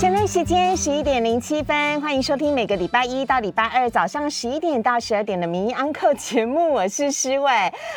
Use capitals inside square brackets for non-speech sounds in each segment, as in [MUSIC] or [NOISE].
现在时间十一点零七分，欢迎收听每个礼拜一到礼拜二早上十一点到十二点的《名医安扣》节目，[LAUGHS] 我是施伟。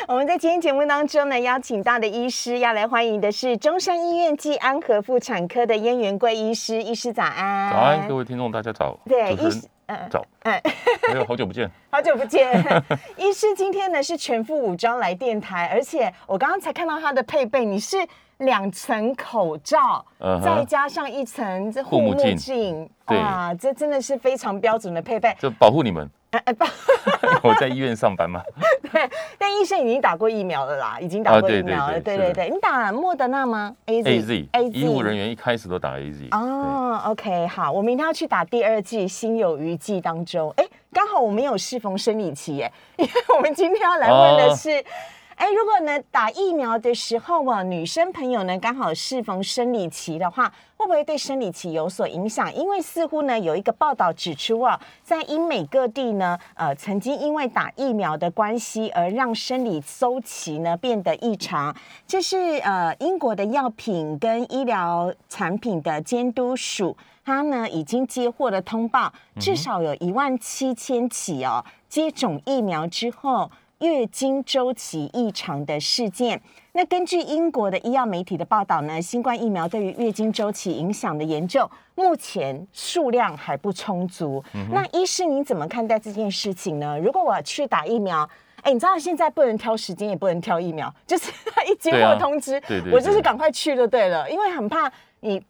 我们在今天节目当中呢，邀请到的医师要来欢迎的是中山医院暨安和妇产科的燕元贵医师，医师早安。早安，各位听众大家早。对，医师，嗯，早。哎，没有，好久不见。[LAUGHS] 好久不见，[LAUGHS] 医师今天呢是全副武装来电台，而且我刚刚才看到他的配备，你是。两层口罩，再加上一层这护目镜，哇，这真的是非常标准的配备，就保护你们。[LAUGHS] 我在医院上班嘛。[LAUGHS] 对，但医生已经打过疫苗了啦，已经打过疫苗了。对对对，你打莫德纳吗？A Z A Z，医务人员一开始都打 A Z。哦，OK，好，我明天要去打第二剂，心有余悸当中，哎，刚好我们有适逢生理期，耶，因为我们今天要来问的是。哎，如果呢打疫苗的时候啊，女生朋友呢刚好适逢生理期的话，会不会对生理期有所影响？因为似乎呢有一个报道指出啊，在英美各地呢，呃，曾经因为打疫苗的关系而让生理周期呢变得异常。这是呃英国的药品跟医疗产品的监督署，它呢已经接获了通报，至少有一万七千起哦，接种疫苗之后。月经周期异常的事件。那根据英国的医药媒体的报道呢，新冠疫苗对于月经周期影响的研究，目前数量还不充足。那医师您怎么看待这件事情呢？如果我去打疫苗，哎，你知道现在不能挑时间，也不能挑疫苗，就是他一接获通知，我就是赶快去就对了，因为很怕你。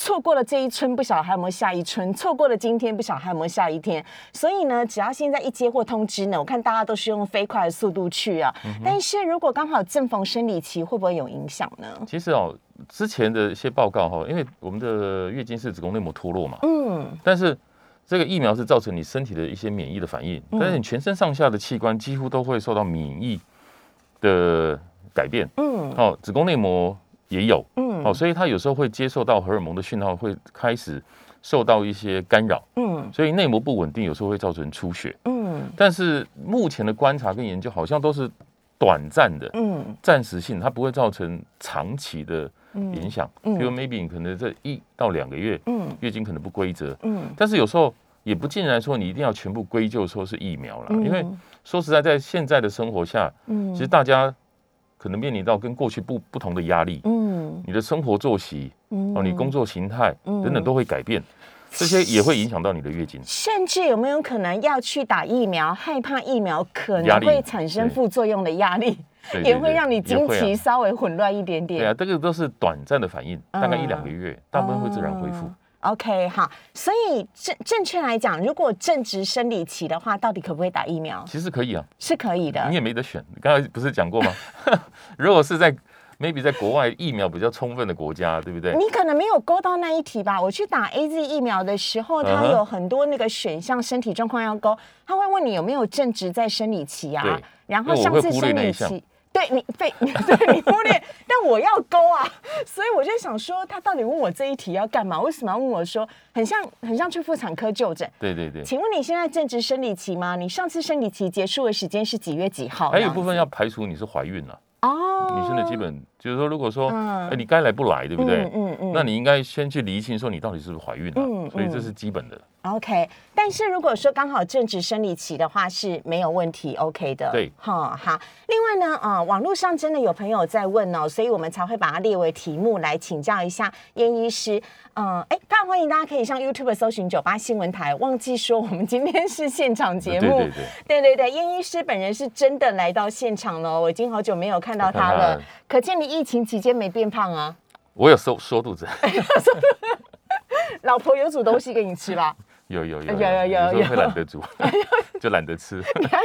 错过了这一春，不晓得还有没有下一春；错过了今天，不晓得还有没有下一天。所以呢，只要现在一接获通知呢，我看大家都是用飞快的速度去啊。但是如果刚好正逢生理期，会不会有影响呢？其实哦，之前的一些报告哈，因为我们的月经是子宫内膜脱落嘛，嗯，但是这个疫苗是造成你身体的一些免疫的反应，但是你全身上下的器官几乎都会受到免疫的改变，嗯，哦，子宫内膜。也有，嗯，哦，所以他有时候会接受到荷尔蒙的讯号，会开始受到一些干扰，嗯，所以内膜不稳定，有时候会造成出血，嗯，但是目前的观察跟研究好像都是短暂的，嗯，暂时性，它不会造成长期的影响，嗯，比如 maybe 可能这一到两个月，嗯，月经可能不规则，嗯，但是有时候也不尽然说你一定要全部归咎说是疫苗了，因为说实在，在现在的生活下，嗯，其实大家。可能面临到跟过去不不同的压力，嗯，你的生活作息，嗯，哦，你工作形态等等都会改变，这些也会影响到你的月经。甚至有没有可能要去打疫苗，害怕疫苗可能会产生副作用的压力，也会让你经期稍微混乱一点点。对啊，这个都是短暂的反应，大概一两个月，大部分会自然恢复。OK，好，所以正正确来讲，如果正值生理期的话，到底可不可以打疫苗？其实可以啊，是可以的。你也没得选，你刚才不是讲过吗？[LAUGHS] 如果是在 maybe 在国外疫苗比较充分的国家，对不对？你可能没有勾到那一题吧？我去打 AZ 疫苗的时候，它有很多那个选项，身体状况要勾，他会问你有没有正值在生理期啊？然后上次生理期。对你被 [LAUGHS] 对你忽略，但我要勾啊，[LAUGHS] 所以我就想说，他到底问我这一题要干嘛？为什么要问我说，很像很像去妇产科就诊？对对对，请问你现在正值生理期吗？你上次生理期结束的时间是几月几号？还有部分要排除你是怀孕了哦，女生的基本。就是说，如果说，哎，你该来不来，对不对？嗯嗯。那你应该先去厘清，说你到底是不是怀孕了。嗯所以这是基本的。OK，但是如果说刚好正值生理期的话，是没有问题，OK 的。对。哈好。另外呢，啊，网络上真的有朋友在问哦，所以我们才会把它列为题目来请教一下燕医师。嗯，哎，当然欢迎大家可以上 YouTube 搜寻九八新闻台。忘记说，我们今天是现场节目。对 [LAUGHS] 对对。对对对，燕医师本人是真的来到现场了，我已经好久没有看到他了，可见你。疫情期间没变胖啊？我有收缩肚子。[LAUGHS] 老婆有煮东西给你吃吧？有有有有有有，有会懒得煮，[LAUGHS] 就懒得吃。你还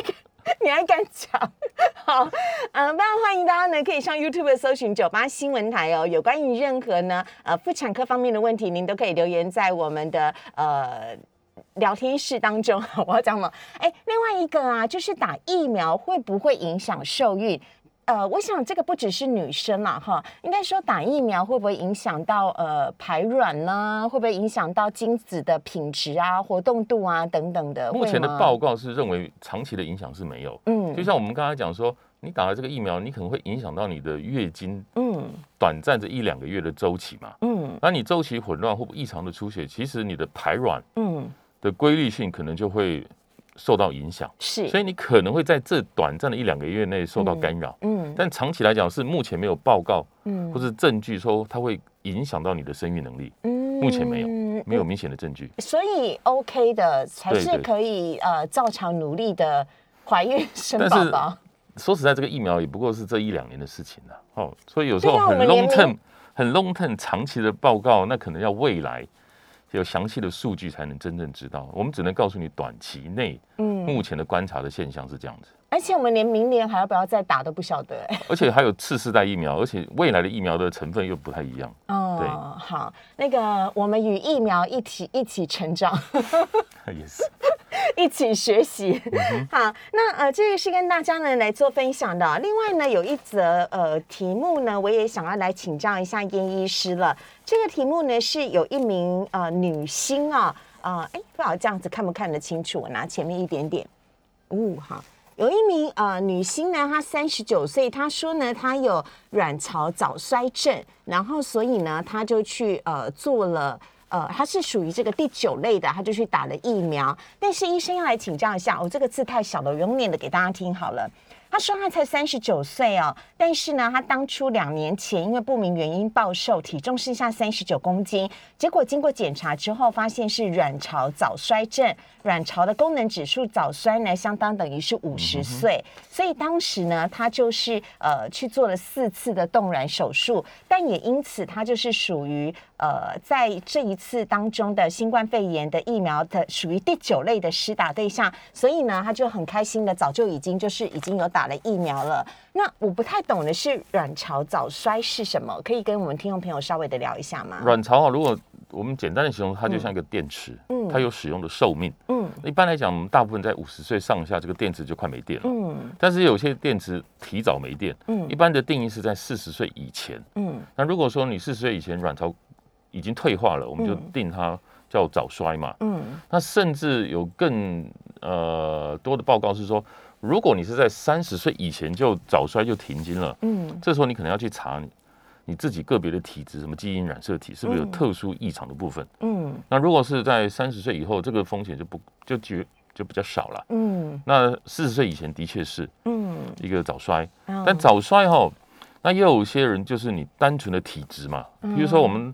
你还敢讲？[LAUGHS] 好，嗯，非常欢迎大家呢，可以上 YouTube 搜寻九八新闻台哦。有关于任何呢呃妇产科方面的问题，您都可以留言在我们的呃聊天室当中。我要讲什么？哎，另外一个啊，就是打疫苗会不会影响受孕？呃，我想这个不只是女生嘛，哈，应该说打疫苗会不会影响到呃排卵呢？会不会影响到精子的品质啊、活动度啊等等的？目前的报告是认为长期的影响是没有。嗯就像我们刚才讲说，你打了这个疫苗，你可能会影响到你的月经嗯短暂这一两个月的周期嘛。嗯那你周期混乱或异常的出血，其实你的排卵嗯，的规律性可能就会受到影响，是，所以你可能会在这短暂的一两个月内受到干扰。嗯但长期来讲是目前没有报告嗯。或是证据说它会影响到你的生育能力，嗯。目前没有有没有明显的证据。所以 OK 的才是可以呃照常努力的怀孕生宝宝。说实在，这个疫苗也不过是这一两年的事情了哦，所以有时候很 long term、很 long term 长期的报告，那可能要未来有详细的数据才能真正知道。我们只能告诉你短期内嗯，目前的观察的现象是这样子，而且我们连明年还要不要再打都不晓得哎。而且还有次世代疫苗，而且未来的疫苗的成分又不太一样。哦，好，那个我们与疫苗一起一起成长。[LAUGHS] 也是，[LAUGHS] 一起学习。嗯 [LAUGHS] 好，那呃，这个是跟大家呢来做分享的。另外呢，有一则呃题目呢，我也想要来请教一下燕医师了。这个题目呢是有一名呃女星啊，啊、哎，不知道这样子看不看得清楚？我拿前面一点点。哦，好。有一名呃女星呢，她三十九岁，她说呢，她有卵巢早衰症，然后所以呢，她就去呃做了。呃，她是属于这个第九类的，她就去打了疫苗。但是医生要来请教一下，我、这个字太小了，我用念的给大家听好了。他说他才三十九岁哦，但是呢，他当初两年前因为不明原因暴瘦，体重剩下三十九公斤，结果经过检查之后，发现是卵巢早衰症，卵巢的功能指数早衰呢，相当等于是五十岁，所以当时呢，他就是呃去做了四次的冻卵手术，但也因此他就是属于呃在这一次当中的新冠肺炎的疫苗的属于第九类的施打对象，所以呢，他就很开心的早就已经就是已经有打了疫苗了。那我不太懂的是卵巢早衰是什么，可以跟我们听众朋友稍微的聊一下吗？卵巢啊，如果我们简单的形容，它就像一个电池，嗯它有使用的寿命。嗯一般来讲，我们大部分在五十岁上下，这个电池就快没电了。嗯但是有些电池提早没电，嗯一般的定义是在四十岁以前。嗯那如果说你四十岁以前卵巢已经退化了，我们就嗯。定它叫早衰嘛。嗯。那甚至有更呃多的报告是说，如果你是在三十岁以前就早衰就停经了，嗯。这时候你可能要去查你你自己个别的体质，什么基因染色体是不是有嗯。特殊异常的部分。嗯。那如果是在三十岁以后，这个风险就不就绝就比较少了。嗯。那四十岁以前的确是嗯，一个早衰，嗯。但早衰哈，那也有些人就是你单纯的体质嘛，比如说我们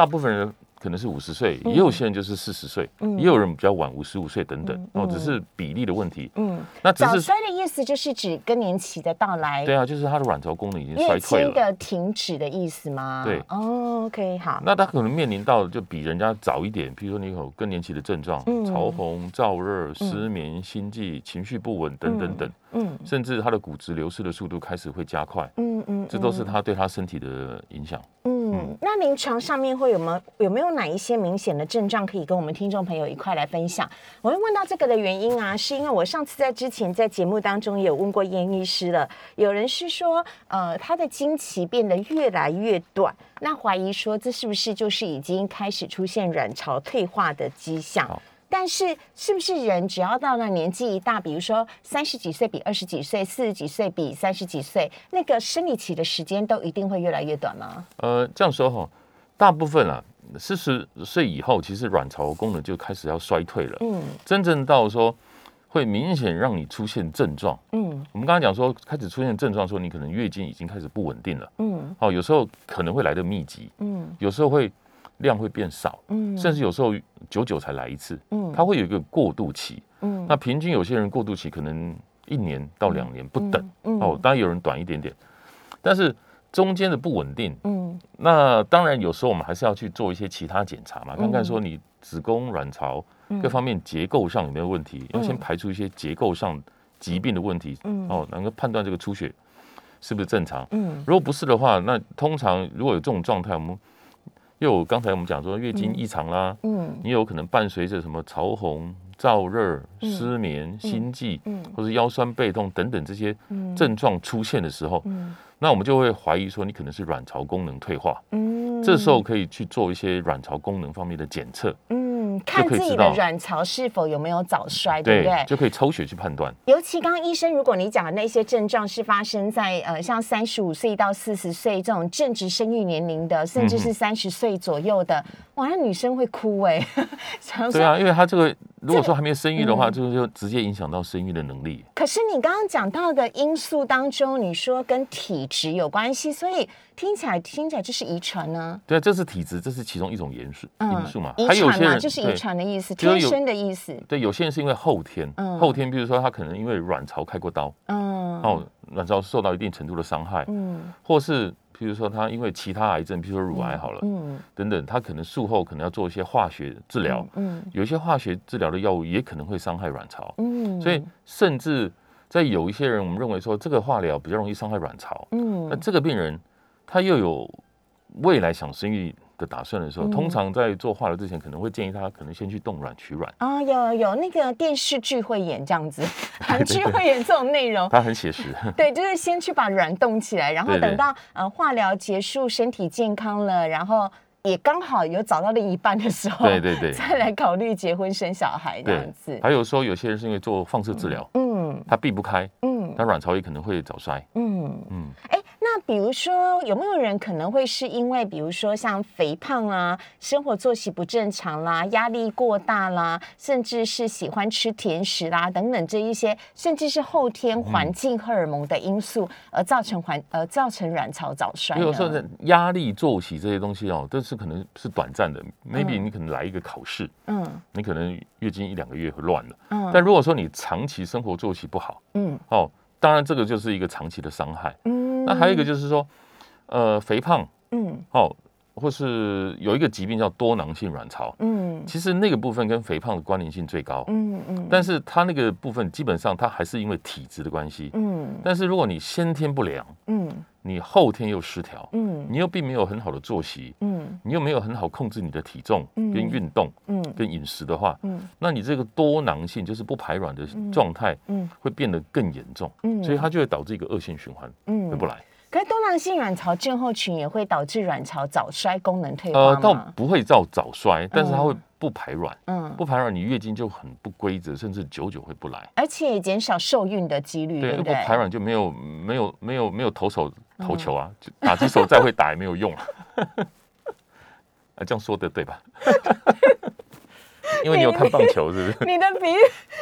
大部分人可能是五十岁，也有些人就是四十岁，嗯。也有人比较晚五十五岁等等嗯哦，只是比例的问题。嗯，那早衰的意思就是指更年期的到来，对啊，就是他的卵巢功能已经衰退了。的停止的意思吗？对。哦，OK，好，那他可能面临到就比人家早一点，比如说你有更年期的症状，嗯。潮红、燥热、失眠、心悸、情绪不稳等等等，嗯甚至他的骨质流失的速度开始会加快，嗯嗯，这都是他对他身体的影响。嗯，那临床上面会有没有有没有哪一些明显的症状可以跟我们听众朋友一块来分享？我会问到这个的原因啊，是因为我上次在之前在节目当中也有问过燕医师了，有人是说，呃，他的经期变得越来越短，那怀疑说这是不是就是已经开始出现卵巢退化的迹象好？但是，是不是人只要到了年纪一大，比如说三十几岁比二十几岁，四十几岁比三十几岁，那个生理期的时间都一定会越来越短吗？呃，这样说哈，大部分啊，四十岁以后，其实卵巢功能就开始要衰退了。嗯真正到说会明显让你出现症状，嗯我们刚刚讲说开始出现症状，说你可能月经已经开始不稳定了。嗯哦，有时候可能会来的密集，嗯有时候会量会变少，嗯。甚至有时候久久才来一次，嗯。它会有一个过渡期。嗯。那平均有些人过渡期可能一年到两年不等，嗯哦，当然有人短一点点，但是中间的不稳定，嗯。那当然有时候我们还是要去做一些其他检查嘛，嗯。看看说你子宫、卵巢各方面结构上有没有问题，要先排除一些结构上疾病的问题，嗯。哦，能够判断这个出血是不是正常。嗯。如果不是的话，那通常如果有这种状态，我们又有刚才我们讲说月经异常啦，嗯。你有可能伴随着什么潮红、燥热、失眠、心悸，嗯。或者腰酸背痛等等这些症状出现的时候，那我们就会怀疑说你可能是卵巢功能退化。嗯，这时候可以去做一些卵巢功能方面的检测。看自己的卵巢是否有没有早衰，对不对？就可以抽血去判断。尤其刚刚医生，如果你讲的那些症状是发生在呃，像三十五岁到四十岁这种正值生育年龄的，甚至是三十岁左右的，哇，那女生会哭哎。[LAUGHS] 对啊，因为她这个。如果说还没有生育的话，就就直接影响到生育的能力。可是你刚刚讲到的因素当中，你说跟体质有关系，所以听起来听起来就是遗传呢？对啊，这是体质，这是其中一种因素因素嘛。遗传嘛，就是遗传的意思，天生的意思。对，有些人是因为后天，后天，比如说他可能因为卵巢开过刀，嗯，哦，卵巢受到一定程度的伤害，嗯，或是。比如说他因为其他癌症，比如说乳癌好了，嗯，等等，他可能术后可能要做一些化学治疗，嗯，有一些化学治疗的药物也可能会伤害卵巢，嗯，所以甚至在有一些人，我们认为说这个化疗比较容易伤害卵巢，嗯，那这个病人他又有未来想生育。的打算的时候，通常在做化疗之前，可能会建议他可能先去冻卵取卵啊，有有那个电视剧会演这样子，[LAUGHS] 韩剧会演这种内容，他很写实。[LAUGHS] 对，就是先去把卵冻起来，然后等到呃化疗结束，身体健康了，然后也刚好有找到另一半的时候，对对对，[LAUGHS] 再来考虑结婚生小孩这样子。还有说有些人是因为做放射治疗，嗯，他避不开，嗯，他卵巢也可能会早衰，嗯。嗯，哎。那比如说，有没有人可能会是因为，比如说像肥胖啊、生活作息不正常啦、压力过大啦，甚至是喜欢吃甜食啦等等这一些，甚至是后天环境荷尔蒙的因素而造成环呃造成卵巢早衰？有时候压力、作息这些东西哦，都是可能是短暂的。maybe 你可能来一个考试，嗯，你可能月经一两个月会乱了，嗯，但如果说你长期生活作息不好，嗯，哦，当然这个就是一个长期的伤害，嗯。那还有一个就是说，呃，肥胖，嗯，哦，或是有一个疾病叫多囊性卵巢，嗯，其实那个部分跟肥胖的关联性最高，嗯嗯，但是它那个部分基本上它还是因为体质的关系，嗯，但是如果你先天不良，嗯，你后天又失调，嗯，你又并没有很好的作息，嗯，你又没有很好控制你的体重跟运动，嗯，跟饮食的话，嗯，那你这个多囊性就是不排卵的状态，嗯，会变得更严重，嗯，所以它就会导致一个恶性循环，嗯，回不来。可是多囊性卵巢症候群也会导致卵巢早衰、功能退化呃，倒不会造早衰，但是它会不排卵。嗯，不排卵，你月经就很不规则，甚至久久会不来，而且减少受孕的几率。对，不排卵就没有没有没有没有投手投球啊，打击手再会打也没有用啊。啊，这样说的对吧？[LAUGHS] 因为你有看棒球，是不是？你的比喻，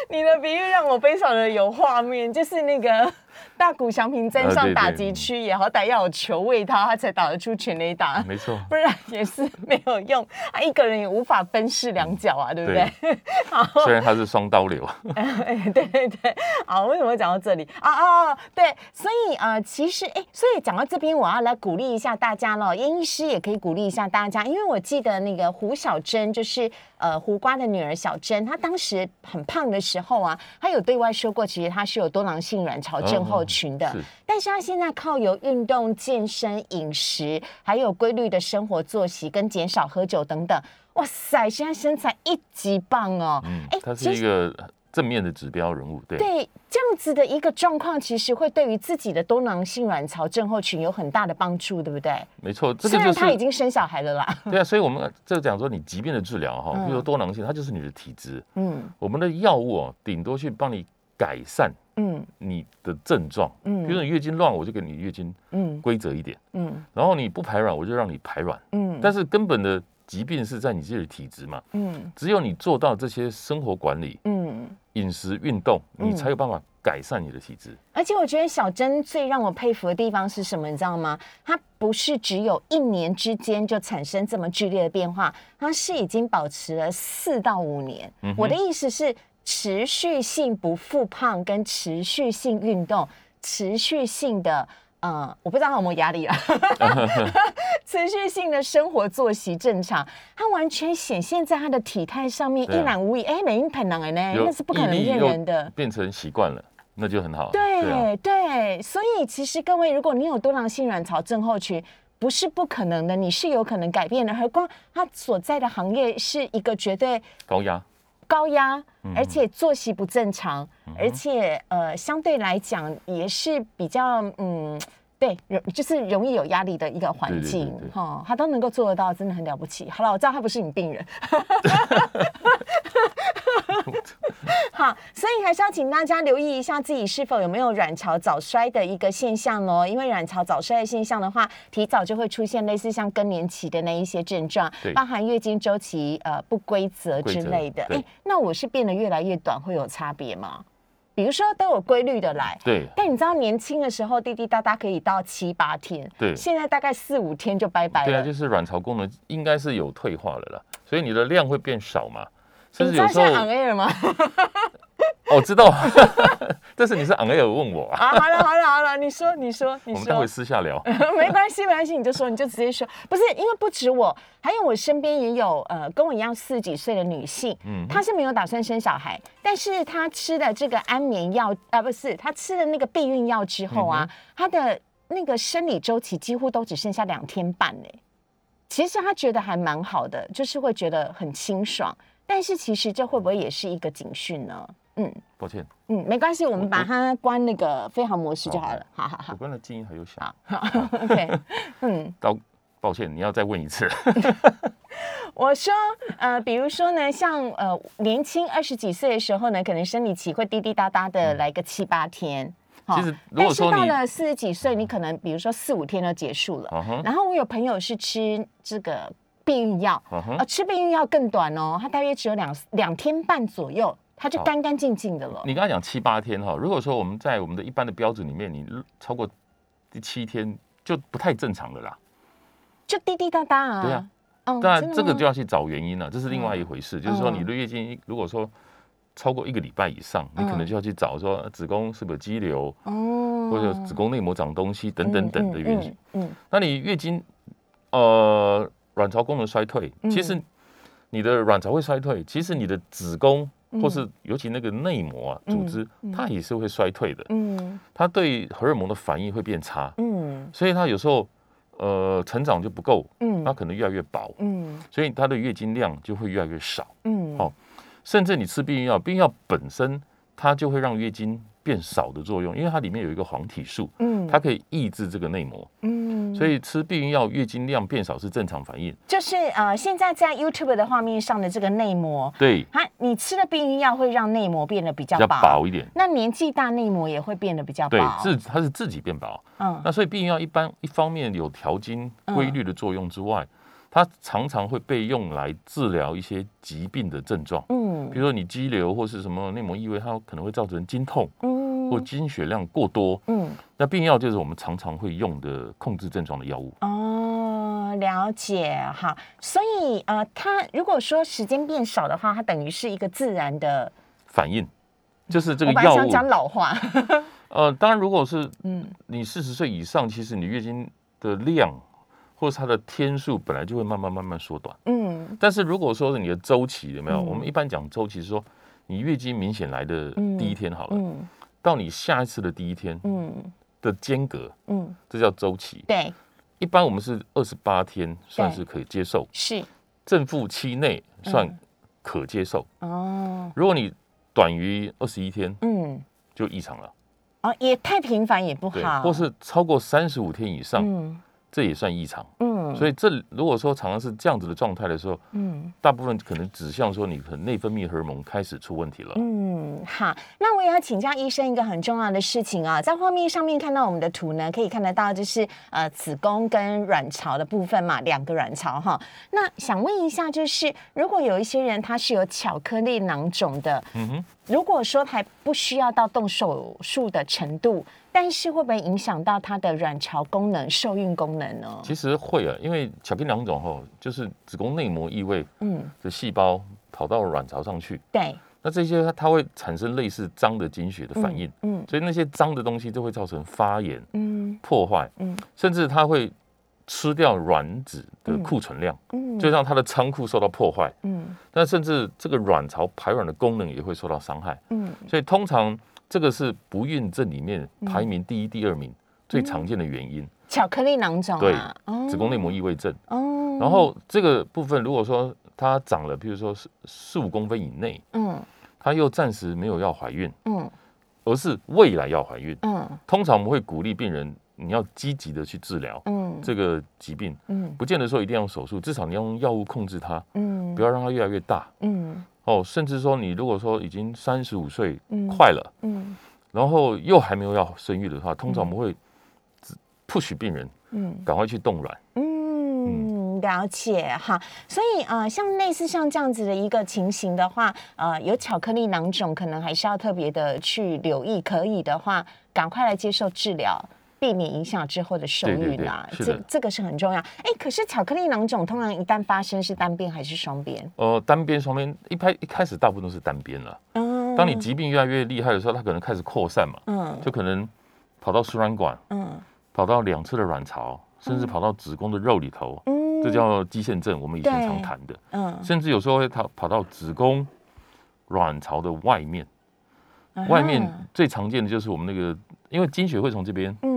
你的比喻让我非常的有画面，就是那个。大谷翔平站上打击区也好歹要有球喂他，他才打得出全垒打。[LAUGHS] 没错，不然也是没有用。他一个人也无法分饰两角啊，对不对？[LAUGHS] 虽然他是双刀流。哎，对对对。好，为什么会讲到这里啊啊？对，所以呃，其实哎，所以讲到这边，我要来鼓励一下大家了。严医师也可以鼓励一下大家，因为我记得那个胡小珍，就是呃胡瓜的女儿小珍，她当时很胖的时候啊，她有对外说过，其实她是有多囊性卵巢症。后群的，但是他现在靠有运动、健身、饮食，还有规律的生活作息，跟减少喝酒等等，哇塞，现在身材一级棒哦！哎，他是一个正面的指标人物，对对，这样子的一个状况，其实会对于自己的多囊性卵巢症候群有很大的帮助，对不对？没错，虽然他已经生小孩了啦。对啊，所以我们这讲说，你疾病的治疗哈，比如说多囊性，它就是你的体质。嗯，我们的药物哦，顶多去帮你改善。嗯，你的症状，嗯，比如说你月经乱，我就给你月经，嗯，规则一点，嗯，然后你不排卵，我就让你排卵，嗯，但是根本的疾病是在你自己的体质嘛，嗯，只有你做到这些生活管理，嗯，饮食运动，你才有办法改善你的体质。而且我觉得小珍最让我佩服的地方是什么，你知道吗？她不是只有一年之间就产生这么剧烈的变化，她是已经保持了四到五年。我的意思是。持续性不复胖，跟持续性运动，持续性的，呃，我不知道他有没有压力了。[LAUGHS] 持续性的生活作息正常，他完全显现在他的体态上面，一览无遗。哎，美英太难了呢，那是不可能骗人的。变成习惯了，那就很好。对对，所以其实各位，如果你有多囊性卵巢症候群，不是不可能的，你是有可能改变的。何况他所在的行业是一个绝对高压。高压，而且作息不正常，而且呃，相对来讲也是比较嗯。对，容就是容易有压力的一个环境，哈，他都能够做得到，真的很了不起。好了，我知道他不是你病人，[LAUGHS] [LAUGHS] [LAUGHS] [LAUGHS] 好，所以还是要请大家留意一下自己是否有没有卵巢早衰的一个现象哦。因为卵巢早衰的现象的话，提早就会出现类似像更年期的那一些症状，包含月经周期呃不规则之类的。哎，那我是变得越来越短，会有差别吗？比如说都有规律的来，对。但你知道年轻的时候滴滴答答可以到七八天，对。现在大概四五天就拜拜了。对啊，就是卵巢功能应该是有退化了啦，所以你的量会变少嘛。你知道现在 on air 吗？我知道，[LAUGHS] 但是你是 on air 问我啊？好了好了好了，你说你说你说，我们待会私下聊。[LAUGHS] 没关系没关系，你就说你就直接说，不是因为不止我，还有我身边也有呃跟我一样四十几岁的女性，嗯，她是没有打算生小孩，但是她吃的这个安眠药啊，不是她吃了那个避孕药之后啊，她的那个生理周期几乎都只剩下两天半呢。其实她觉得还蛮好的，就是会觉得很清爽。但是其实这会不会也是一个警讯呢？嗯，抱歉，嗯，没关系，我们把它关那个飞行模式就好了。好好好，我关了静音还有响。好，OK，[LAUGHS] 嗯，到抱歉，你要再问一次。[LAUGHS] 我说，呃，比如说呢，像呃年轻二十几岁的时候呢，可能生理期会滴滴答答的来个七八天。其实，如果说到了四十几岁，你可能比如说四五天就结束了。然后我有朋友是吃这个。避孕药，呃，吃避孕药更短哦，它大约只有两两天半左右，它就干干净净的了。你刚才讲七八天哈，如果说我们在我们的一般的标准里面，你超过第七天就不太正常的啦，就滴滴答答啊。对啊，当然这个就要去找原因了，这是另外一回事。就是说你的月经如果说超过一个礼拜以上，你可能就要去找说子宫是不是肌瘤哦，或者子宫内膜长东西等等等的原因。嗯，那你月经呃。卵巢功能衰退，其实你的卵巢会衰退，其实你的子宫或是尤其那个内膜啊组织，它也是会衰退的。嗯，它对荷尔蒙的反应会变差。嗯，所以它有时候呃成长就不够。嗯，它可能越来越薄。嗯，所以它的月经量就会越来越少。嗯，好，甚至你吃避孕药，避孕药本身它就会让月经。变少的作用，因为它里面有一个黄体素，嗯，它可以抑制这个内膜，嗯，所以吃避孕药月经量变少是正常反应。就是呃，现在在 YouTube 的画面上的这个内膜，对，它你吃了避孕药会让内膜变得比较薄一点。那年纪大内膜也会变得比较薄，对，自它是自己变薄，嗯，那所以避孕药一般一方面有调经规律的作用之外。它常常会被用来治疗一些疾病的症状，嗯，比如说你肌瘤或是什么内膜异位，它可能会造成经痛，嗯，或经血量过多，嗯，那病药就是我们常常会用的控制症状的药物。哦，了解哈，所以呃，它如果说时间变少的话，它等于是一个自然的反应，就是这个药物。想讲老话，呃，当然如果是 [LAUGHS] 嗯，你四十岁以上，其实你月经的量。或者它的天数本来就会慢慢慢慢缩短，嗯，但是如果说是你的周期有没有？我们一般讲周期是说，你月经明显来的第一天好了，嗯，到你下一次的第一天，嗯，的间隔，嗯，这叫周期。对，一般我们是二十八天算是可以接受，是正负期内算可接受。哦，如果你短于二十一天，嗯，就异常了。哦，也太频繁也不好，或是超过三十五天以上，嗯。这也算异常，嗯，所以这如果说常常是这样子的状态的时候，嗯，大部分可能指向说你可能内分泌荷尔蒙开始出问题了，嗯，好，那我也要请教医生一个很重要的事情啊，在画面上面看到我们的图呢，可以看得到就是呃子宫跟卵巢的部分嘛，两个卵巢哈，那想问一下，就是如果有一些人他是有巧克力囊肿的，嗯哼，如果说还不需要到动手术的程度。但是会不会影响到它的卵巢功能、受孕功能呢？其实会啊，因为巧克力囊肿吼，就是子宫内膜异位，嗯，的细胞跑到卵巢上去，对，那这些它会产生类似脏的经血的反应，嗯，所以那些脏的东西就会造成发炎，嗯，破坏，嗯，甚至它会吃掉卵子的库存量，嗯，就让它的仓库受到破坏，嗯，那甚至这个卵巢排卵的功能也会受到伤害，嗯，所以通常。这个是不孕症里面排名第一、第二名最常见的原因。巧克力囊肿，对，子宫内膜异位症。哦，然后这个部分如果说它长了，譬如说四四五公分以内，嗯。它又暂时没有要怀孕，嗯。而是未来要怀孕，嗯。通常我们会鼓励病人你要积极的去治疗嗯这个疾病，嗯不见得说一定要用手术，至少你要用药物控制它，嗯不要让它越来越大嗯哦。甚至说你如果说已经三十五岁嗯快了，嗯然后又还没有要生育的话，通常我们会 push 病人嗯赶快去冻卵。嗯，了解哈。所以呃，像类似像这样子的一个情形的话，呃，有巧克力囊肿，可能还是要特别的去留意。可以的话，赶快来接受治疗。避免影响之后的受对对对孕啦，是的。这这个是很重要。哎，可是巧克力囊肿通常一旦发生是单边还是双边？呃，单边、双边，一拍一开始大部分都是单边了。嗯当你疾病越来越厉害的时候，它可能开始扩散嘛，嗯。就可能跑到输卵管，嗯。跑到两侧的卵巢，甚至跑到子宫的肉里头，嗯。这叫肌腺症，我们以前常谈的。嗯。甚至有时候会跑跑到子宫卵巢的外面，啊外面最常见的就是我们那个，因为经血会从这边嗯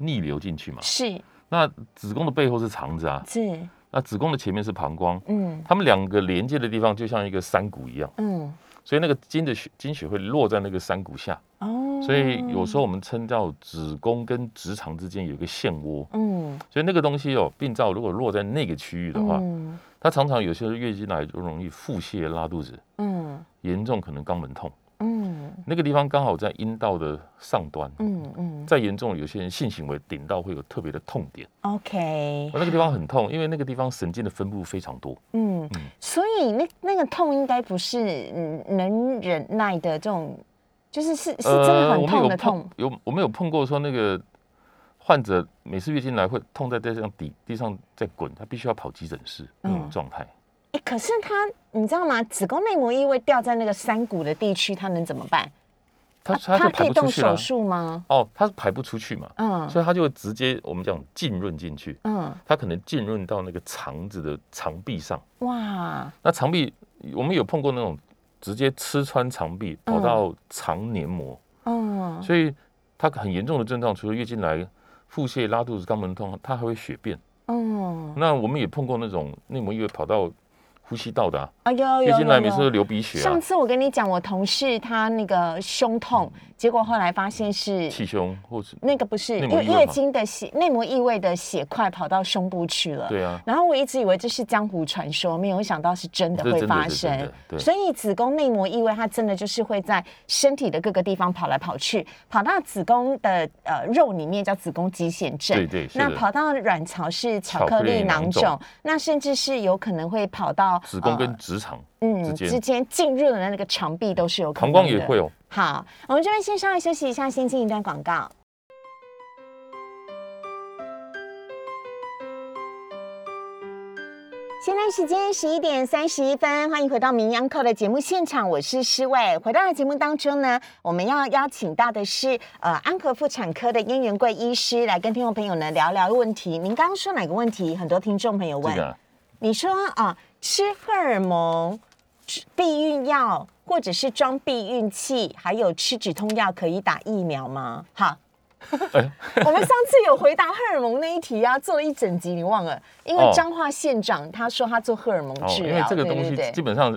逆流进去嘛。是。那子宫的背后是肠子啊，是。那子宫的前面是膀胱，嗯。它们两个连接的地方就像一个山谷一样，嗯。所以那个经的血经血会落在那个山谷下，哦，所以有时候我们称叫子宫跟直肠之间有一个腺窝，嗯。所以那个东西哦，病灶如果落在那个区域的话，嗯。它常常有些月经来就容易腹泻、拉肚子，嗯。严重可能肛门痛。嗯。那个地方刚好在阴道的上端，嗯嗯。再严重，有些人性行为顶到会有特别的痛点，，OK，那个地方很痛，因为那个地方神经的分布非常多。嗯，所以那那个痛应该不是嗯能忍耐的这种，就是是是真的很痛的痛。碰，有我们有碰过说那个患者每次月经来会痛在地上底地上在滚，他必须要跑急诊室那种嗯。状态。哎，可是他你知道吗？子宫内膜异位掉在那个山谷的地区，他能怎么办？他啊他就排可以动手不出去了。术吗？哦，他是排不出去嘛，嗯所以他就会直接我们讲浸润进去，嗯，他可能浸润到那个肠子的肠壁上。哇，那肠壁我们有碰过那种直接吃穿肠壁，跑嗯到肠黏膜，嗯所以它很严重的症状，除了月经来、腹泻、拉肚子、肛门痛，它还会血便。嗯，那我们也碰过那种内膜异位跑到呼吸道的、啊，啊有有月经来有有。每次都流鼻血啊？上，次我跟你讲，我同事他那个胸痛，结果后来发现是气胸或是那个不是，内因为月经的血内膜异位的血块跑到胸部去了。对啊，然后我一直以为这是江湖传说，没有想到是真的会发生。对。所以子宫内膜异位，它真的就是会在身体的各个地方跑来跑去，跑到子宫的呃肉里面叫子宫肌腺症，对对那跑到卵巢是巧克力囊肿，巧克力囊肿那甚至是有可能会跑到子宫跟呃直肠嗯之间之间浸润的那个肠壁都是有可能膀。胱也会哦。好，我们这边先稍微休息一下，先进一段广告。现在时间十一点三十一分，欢迎回到《名央扣》的节目现场，我是施伟。回到了节目当中呢，我们要邀请到的是呃安和妇产科的燕元贵医师来跟听众朋友呢聊聊问题。您刚刚说哪个问题？很多听众朋友问。这个啊你说啊，吃荷尔蒙、吃避孕药，或者是装避孕器，还有吃止痛药，可以打疫苗吗？好。[LAUGHS] 我们上次有回答荷尔蒙那一题啊，做了一整集，你忘了？因为哦彰化县长他说他做荷尔蒙哦，治疗，因为这个东西基本上，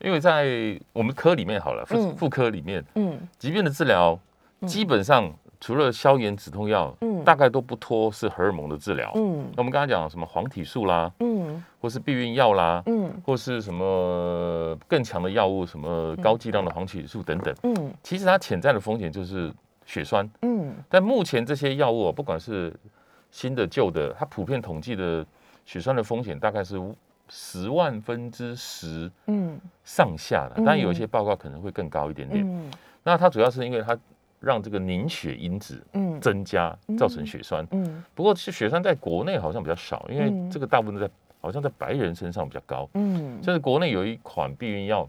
因为在我们科里面好了，妇嗯妇科里面，嗯疾病的治疗基本上除了消炎止痛药，嗯大概都不脱是荷尔蒙的治疗。嗯那我们刚才讲什么黄体素啦，嗯。或是避孕药啦，嗯。或是什么更强的药物，什么高剂量的黄曲素等等，嗯。其实它潜在的风险就是血栓。嗯。但目前这些药物啊，不管是新的旧的，它普遍统计的血栓的风险大概是十万分之十嗯。上下的，嗯。当然有一些报告可能会更高一点点。嗯。那它主要是因为它让这个凝血因子嗯。增加，造成血栓。嗯。不过是血栓在国内好像比较少，因为嗯。这个大部分在好像在白人身上比较高。嗯就是国内有一款避孕药，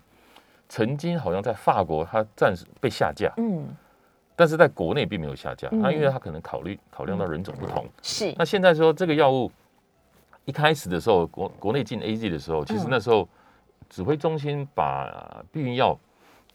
曾经好像在法国它暂时被下架，嗯，但是在国内并没有下架。嗯它因为它可能考虑考量到人种不同。是那现在说这个药物一开始的时候，国国内进 A Z 的时候，其实嗯那时候指挥中心把避孕药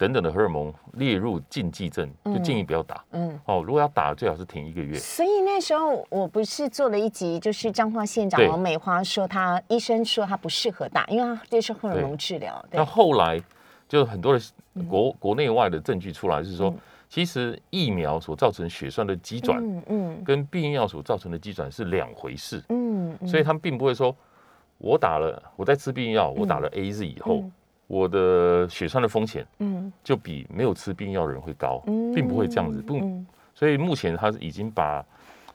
等等的荷尔蒙列入禁忌症，就建议不要打。嗯，哦，如果要打，最好是停一个月。所以那时候我不是做了一集，就是彰化县长王美花说，她医生说她不适合打，因为她这是荷尔蒙治疗。那后来就很多的国国内外的证据出来，是说其实疫苗所造成血栓的积转，嗯嗯，跟避孕药所造成的积转是两回事。嗯，所以他们并不会说，我打了我在吃避孕药，我打了 A Z 以后。我的血栓的风险，嗯，就比没有吃避孕药的人会高，并不会这样子，不，所以目前他已经把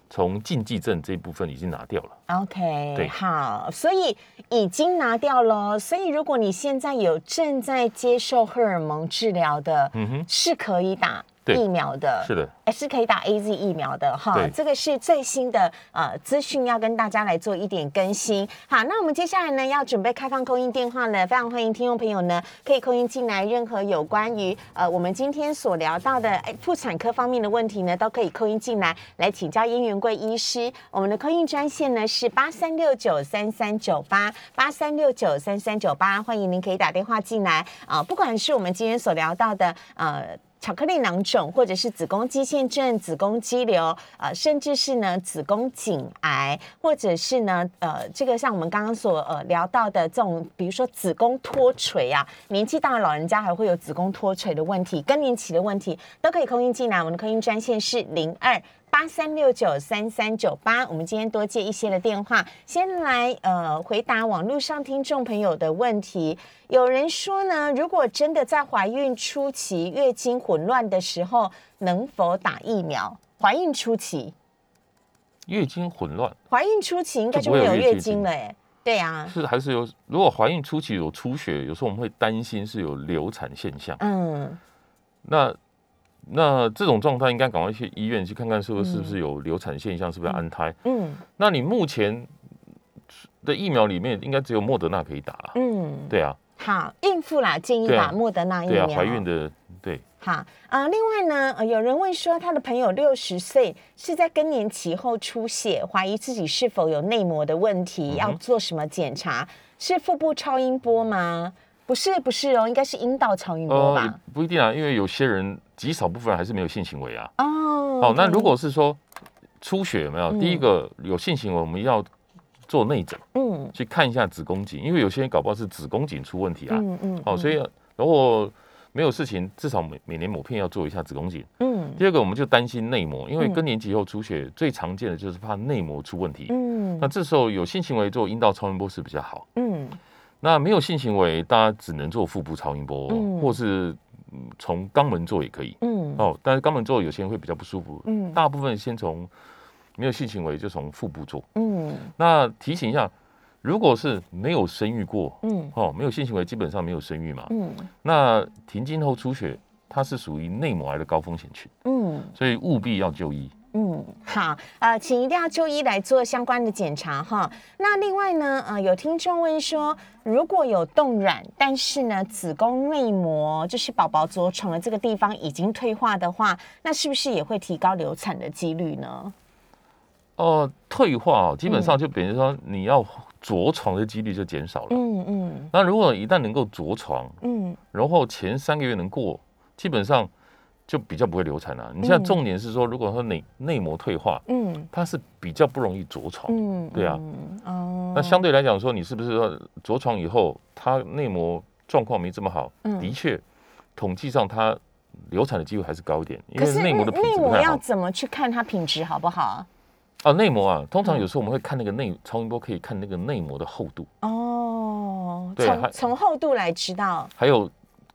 从禁忌症这一部分已经拿掉了。OK，对，好，所以已经拿掉了。所以如果你现在有正在接受荷尔蒙治疗的，嗯哼，是可以打。疫苗的，是的，哎，是可以打 A Z 疫苗的哈。这个是最新的呃资讯，要跟大家来做一点更新。好，那我们接下来呢要准备开放空音电话了，非常欢迎听众朋友呢可以空音进来，任何有关于呃我们今天所聊到的哎妇产科方面的问题呢，都可以空音进来来请教燕元贵医师。我们的空音专线呢是八三六九三三九八八三六九三三九八，欢迎您可以打电话进来啊，不管是我们今天所聊到的呃。巧克力囊肿，或者是子宫肌腺症、子宫肌瘤，呃，甚至是呢子宫颈癌，或者是呢，呃，这个像我们刚刚所呃聊到的这种，比如说子宫脱垂啊，年纪大的老人家还会有子宫脱垂的问题，更年期的问题，都可以空音进来。我们的空音专线是零二。八三六九三三九八，我们今天多接一些的电话，先来呃回答网络上听众朋友的问题。有人说呢，如果真的在怀孕初期月经混乱的时候，能否打疫苗？怀孕初期月经混乱，怀孕初期应该就没有月经了，哎，对呀，是还是有？如果怀孕初期有出血，有时候我们会担心是有流产现象，嗯，那。那这种状态应该赶快去医院去看看，是不是不是有流产现象，是不是安胎？嗯，那你目前的疫苗里面应该只有莫德纳可以打。嗯，对啊。好，孕妇啦，建议打莫德纳疫苗。对啊，怀孕的对。好啊，另外呢，有人问说，他的朋友六十岁是在更年期后出血，怀疑自己是否有内膜的问题，要做什么检查？是腹部超音波吗？不是，不是哦，应该是阴道超音波吧？不一定啊，因为有些人。极少部分人还是没有性行为啊。哦，好，那如果是说出血有没有？第一个有性行为，我们要做内诊，嗯，去看一下子宫颈，因为有些人搞不好是子宫颈出问题啊。嗯嗯。好，所以如果没有事情，至少每每年某片要做一下子宫颈。嗯。第二个，我们就担心内膜，因为更年期后出血最常见的就是怕内膜出问题。嗯。那这时候有性行为做阴道超音波是比较好。嗯。那没有性行为，大家只能做腹部超音波，或是。从肛门做也可以，嗯，哦，但是肛门做有些人会比较不舒服，嗯，大部分先从没有性行为就从腹部做，嗯，那提醒一下，如果是没有生育过，嗯，哦，没有性行为基本上没有生育嘛，嗯，那停经后出血，它是属于内膜癌的高风险群，嗯，所以务必要就医。嗯，好，呃，请一定要就医来做相关的检查哈。那另外呢，呃，有听众问说，如果有冻卵，但是呢，子宫内膜就是宝宝着床的这个地方已经退化的话，那是不是也会提高流产的几率呢？哦，退化基本上就等于说你要着床的几率就减少了。嗯嗯。那如果一旦能够着床，嗯，然后前三个月能过，基本上。就比较不会流产了。你现在重点是说，如果说内内膜退化，嗯，它是比较不容易着床，嗯，对啊，哦，那相对来讲说，你是不是说着床以后，它内膜状况没这么好？嗯，的确，统计上它流产的机会还是高一点，因为内膜的内膜要怎么去看它品质好不好？啊，内膜啊，通常有时候我们会看那个内超音波，可以看那个内膜的厚度。哦，从从厚度来知道。还有。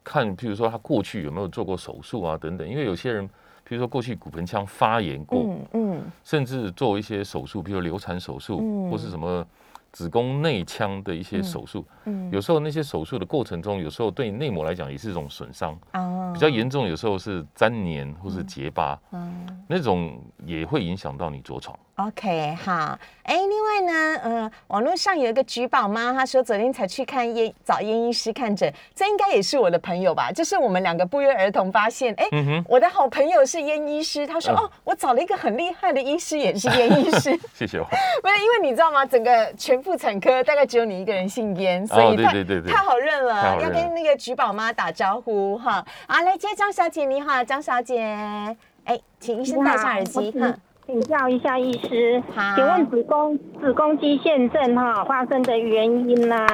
看，譬如说他过去有没有做过手术啊，等等。因为有些人，譬如说过去骨盆腔发炎过，嗯嗯，甚至做一些手术，比如流产手术，或是什么子宫内腔的一些手术，嗯，有时候那些手术的过程中，有时候对内膜来讲也是一种损伤，啊，比较严重，有时候是粘连或是结疤，嗯，那种也会影响到你着床。OK，好，哎，另外呢，呃，网络上有一个菊宝妈，她说昨天才去看燕找燕医师看诊，这应该也是我的朋友吧？就是我们两个不约而同发现，哎，我的好朋友是燕医师，他说哦，我找了一个很厉害的医师，也是燕医师，[LAUGHS] 谢谢我。[LAUGHS] 不是因为你知道吗？整个全妇产科大概只有你一个人姓燕，所哦以太对对对对太好认了，要跟那个菊宝妈打招呼哈。好，来接张小姐，你好，张小姐，哎，请医生戴上耳机哈。请教一下医师，好请问子宫子宫肌腺症哈发生的原因呢、